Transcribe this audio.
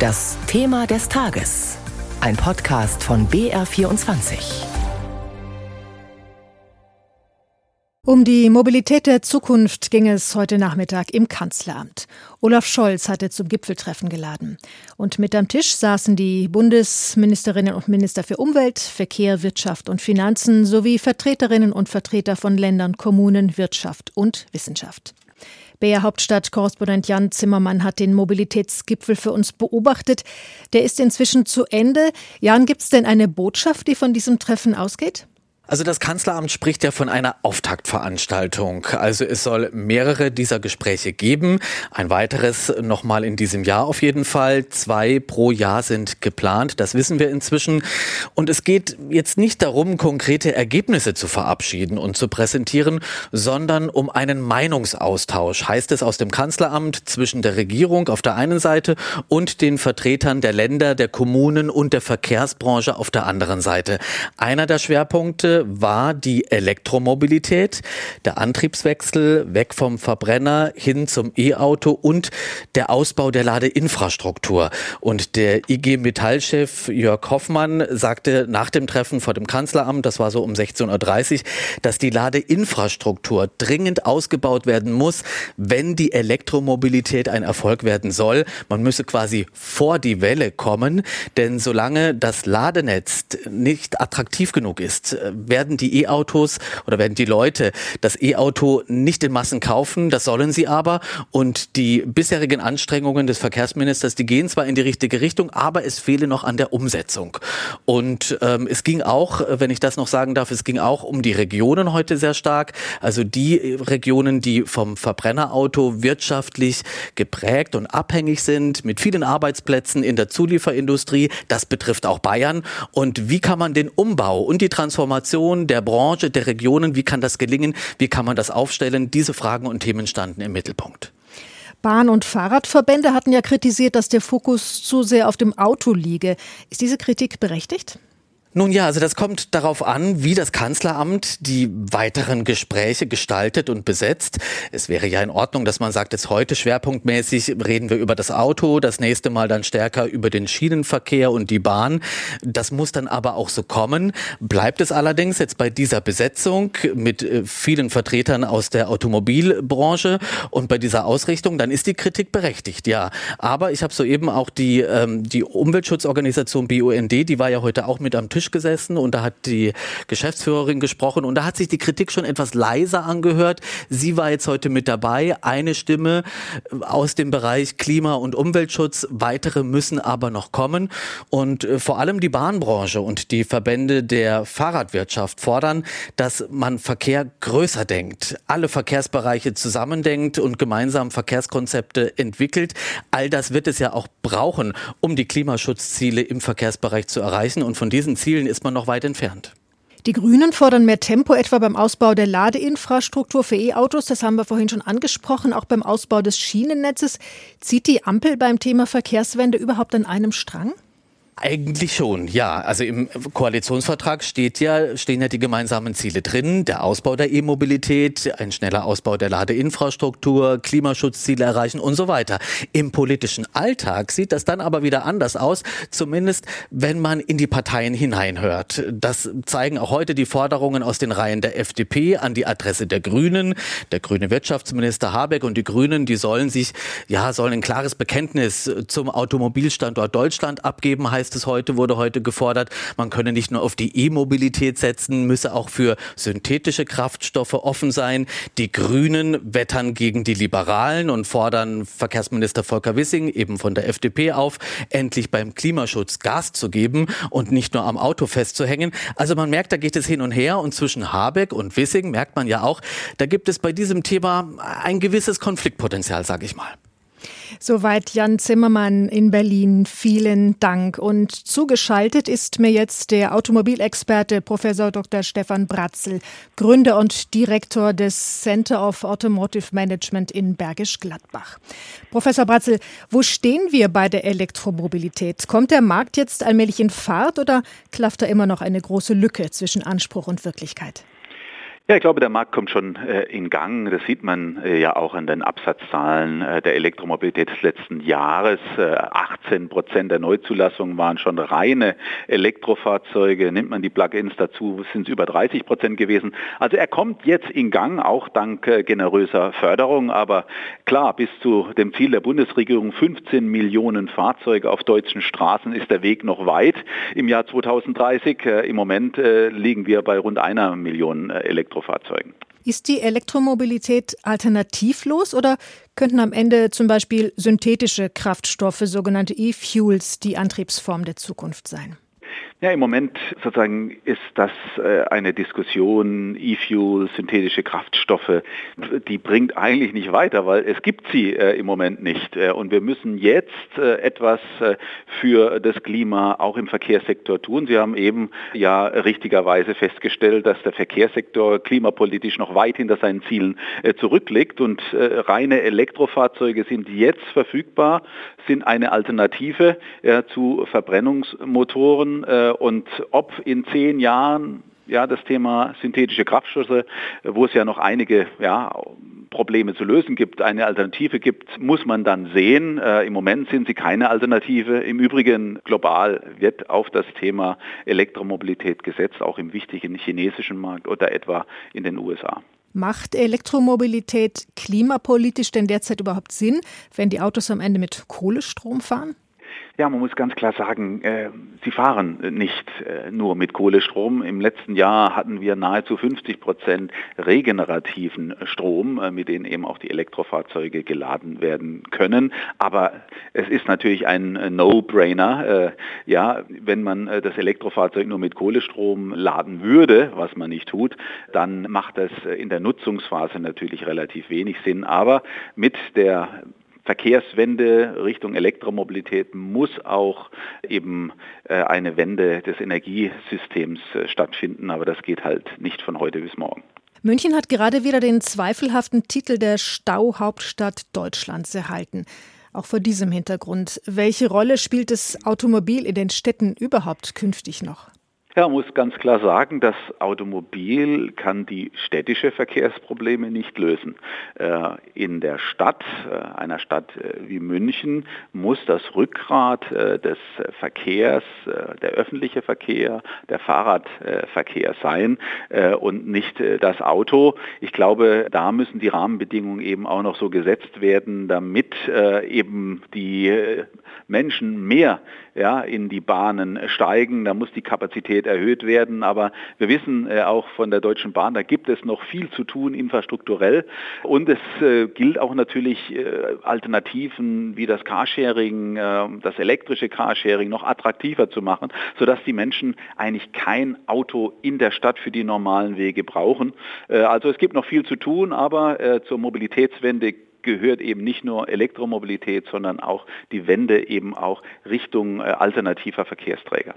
Das Thema des Tages. Ein Podcast von BR24. Um die Mobilität der Zukunft ging es heute Nachmittag im Kanzleramt. Olaf Scholz hatte zum Gipfeltreffen geladen. Und mit am Tisch saßen die Bundesministerinnen und Minister für Umwelt, Verkehr, Wirtschaft und Finanzen sowie Vertreterinnen und Vertreter von Ländern, Kommunen, Wirtschaft und Wissenschaft. BR Hauptstadt-Korrespondent Jan Zimmermann hat den Mobilitätsgipfel für uns beobachtet. Der ist inzwischen zu Ende. Jan, gibt es denn eine Botschaft, die von diesem Treffen ausgeht? Also das Kanzleramt spricht ja von einer Auftaktveranstaltung. Also es soll mehrere dieser Gespräche geben. Ein weiteres nochmal in diesem Jahr auf jeden Fall. Zwei pro Jahr sind geplant. Das wissen wir inzwischen. Und es geht jetzt nicht darum, konkrete Ergebnisse zu verabschieden und zu präsentieren, sondern um einen Meinungsaustausch, heißt es aus dem Kanzleramt, zwischen der Regierung auf der einen Seite und den Vertretern der Länder, der Kommunen und der Verkehrsbranche auf der anderen Seite. Einer der Schwerpunkte war die Elektromobilität, der Antriebswechsel weg vom Verbrenner hin zum E-Auto und der Ausbau der Ladeinfrastruktur. Und der IG Metall-Chef Jörg Hoffmann sagte nach dem Treffen vor dem Kanzleramt, das war so um 16.30 Uhr, dass die Ladeinfrastruktur dringend ausgebaut werden muss, wenn die Elektromobilität ein Erfolg werden soll. Man müsse quasi vor die Welle kommen, denn solange das Ladenetz nicht attraktiv genug ist, werden die E-Autos oder werden die Leute das E-Auto nicht in Massen kaufen. Das sollen sie aber. Und die bisherigen Anstrengungen des Verkehrsministers, die gehen zwar in die richtige Richtung, aber es fehle noch an der Umsetzung. Und ähm, es ging auch, wenn ich das noch sagen darf, es ging auch um die Regionen heute sehr stark. Also die Regionen, die vom Verbrennerauto wirtschaftlich geprägt und abhängig sind, mit vielen Arbeitsplätzen in der Zulieferindustrie. Das betrifft auch Bayern. Und wie kann man den Umbau und die Transformation Organisation, der Branche, der Regionen, wie kann das gelingen, wie kann man das aufstellen? Diese Fragen und Themen standen im Mittelpunkt. Bahn- und Fahrradverbände hatten ja kritisiert, dass der Fokus zu sehr auf dem Auto liege. Ist diese Kritik berechtigt? Nun ja, also das kommt darauf an, wie das Kanzleramt die weiteren Gespräche gestaltet und besetzt. Es wäre ja in Ordnung, dass man sagt, jetzt heute schwerpunktmäßig reden wir über das Auto, das nächste Mal dann stärker über den Schienenverkehr und die Bahn. Das muss dann aber auch so kommen. Bleibt es allerdings jetzt bei dieser Besetzung mit äh, vielen Vertretern aus der Automobilbranche und bei dieser Ausrichtung, dann ist die Kritik berechtigt, ja. Aber ich habe soeben auch die, ähm, die Umweltschutzorganisation BUND, die war ja heute auch mit am Tisch Tisch gesessen und da hat die Geschäftsführerin gesprochen und da hat sich die Kritik schon etwas leiser angehört. Sie war jetzt heute mit dabei. Eine Stimme aus dem Bereich Klima- und Umweltschutz. Weitere müssen aber noch kommen. Und äh, vor allem die Bahnbranche und die Verbände der Fahrradwirtschaft fordern, dass man Verkehr größer denkt, alle Verkehrsbereiche zusammendenkt und gemeinsam Verkehrskonzepte entwickelt. All das wird es ja auch brauchen, um die Klimaschutzziele im Verkehrsbereich zu erreichen. Und von diesen Zielen Zielen ist man noch weit entfernt. Die Grünen fordern mehr Tempo, etwa beim Ausbau der Ladeinfrastruktur für E-Autos. Das haben wir vorhin schon angesprochen. Auch beim Ausbau des Schienennetzes. Zieht die Ampel beim Thema Verkehrswende überhaupt an einem Strang? Eigentlich schon, ja. Also im Koalitionsvertrag steht ja, stehen ja die gemeinsamen Ziele drin. Der Ausbau der E-Mobilität, ein schneller Ausbau der Ladeinfrastruktur, Klimaschutzziele erreichen und so weiter. Im politischen Alltag sieht das dann aber wieder anders aus, zumindest wenn man in die Parteien hineinhört. Das zeigen auch heute die Forderungen aus den Reihen der FDP an die Adresse der Grünen. Der grüne Wirtschaftsminister Habeck und die Grünen, die sollen sich, ja, sollen ein klares Bekenntnis zum Automobilstandort Deutschland abgeben, heißt es heute, wurde heute gefordert, man könne nicht nur auf die E-Mobilität setzen, müsse auch für synthetische Kraftstoffe offen sein. Die Grünen wettern gegen die Liberalen und fordern Verkehrsminister Volker Wissing eben von der FDP auf, endlich beim Klimaschutz Gas zu geben und nicht nur am Auto festzuhängen. Also man merkt, da geht es hin und her und zwischen Habeck und Wissing merkt man ja auch, da gibt es bei diesem Thema ein gewisses Konfliktpotenzial, sage ich mal. Soweit Jan Zimmermann in Berlin. Vielen Dank. Und zugeschaltet ist mir jetzt der Automobilexperte Professor Dr. Stefan Bratzel, Gründer und Direktor des Center of Automotive Management in Bergisch Gladbach. Professor Bratzel, wo stehen wir bei der Elektromobilität? Kommt der Markt jetzt allmählich in Fahrt oder klafft da immer noch eine große Lücke zwischen Anspruch und Wirklichkeit? Ja, ich glaube, der Markt kommt schon äh, in Gang. Das sieht man äh, ja auch an den Absatzzahlen äh, der Elektromobilität des letzten Jahres. 18 äh, Prozent der Neuzulassungen waren schon reine Elektrofahrzeuge. Nimmt man die Plug-ins dazu, sind es über 30 Prozent gewesen. Also er kommt jetzt in Gang, auch dank äh, generöser Förderung. Aber klar, bis zu dem Ziel der Bundesregierung 15 Millionen Fahrzeuge auf deutschen Straßen ist der Weg noch weit im Jahr 2030. Äh, Im Moment liegen wir bei rund einer Million Elektrofahrzeuge. Elektrofahrzeugen. Ist die Elektromobilität alternativlos oder könnten am Ende zum Beispiel synthetische Kraftstoffe, sogenannte E-Fuels, die Antriebsform der Zukunft sein? Ja, im Moment sozusagen ist das äh, eine Diskussion, E-Fuel, synthetische Kraftstoffe, die bringt eigentlich nicht weiter, weil es gibt sie äh, im Moment nicht. Äh, und wir müssen jetzt etwas für das Klima auch im Verkehrssektor tun. Sie haben eben ja richtigerweise festgestellt, dass der Verkehrssektor klimapolitisch noch weit hinter seinen Zielen zurückliegt und reine Elektrofahrzeuge sind jetzt verfügbar, sind eine Alternative zu Verbrennungsmotoren und ob in zehn Jahren ja, das Thema synthetische Kraftstoffe, wo es ja noch einige ja, Probleme zu lösen gibt, eine Alternative gibt, muss man dann sehen. Äh, Im Moment sind sie keine Alternative. Im Übrigen global wird auf das Thema Elektromobilität gesetzt, auch im wichtigen chinesischen Markt oder etwa in den USA. Macht Elektromobilität klimapolitisch denn derzeit überhaupt Sinn, wenn die Autos am Ende mit Kohlestrom fahren? Ja, man muss ganz klar sagen, äh, sie fahren nicht äh, nur mit Kohlestrom. Im letzten Jahr hatten wir nahezu 50 Prozent regenerativen Strom, äh, mit denen eben auch die Elektrofahrzeuge geladen werden können. Aber es ist natürlich ein äh, No-Brainer. Äh, ja, wenn man äh, das Elektrofahrzeug nur mit Kohlestrom laden würde, was man nicht tut, dann macht das in der Nutzungsphase natürlich relativ wenig Sinn. Aber mit der Verkehrswende Richtung Elektromobilität muss auch eben äh, eine Wende des Energiesystems äh, stattfinden, aber das geht halt nicht von heute bis morgen. München hat gerade wieder den zweifelhaften Titel der Stauhauptstadt Deutschlands erhalten. Auch vor diesem Hintergrund, welche Rolle spielt das Automobil in den Städten überhaupt künftig noch? Ja, muss ganz klar sagen, das Automobil kann die städtische Verkehrsprobleme nicht lösen. Äh, in der Stadt, äh, einer Stadt äh, wie München, muss das Rückgrat des Verkehrs, der öffentliche Verkehr, der Fahrradverkehr sein und nicht das Auto. Ich glaube, da müssen die Rahmenbedingungen eben auch noch so gesetzt werden, damit eben die Menschen mehr in die Bahnen steigen. Da muss die Kapazität erhöht werden. Aber wir wissen äh, auch von der Deutschen Bahn, da gibt es noch viel zu tun infrastrukturell. Und es äh, gilt auch natürlich äh, Alternativen wie das Carsharing, äh, das elektrische Carsharing noch attraktiver zu machen, sodass die Menschen eigentlich kein Auto in der Stadt für die normalen Wege brauchen. Also es gibt noch viel zu tun, aber zur Mobilitätswende gehört eben nicht nur Elektromobilität, sondern auch die Wende eben auch Richtung alternativer Verkehrsträger.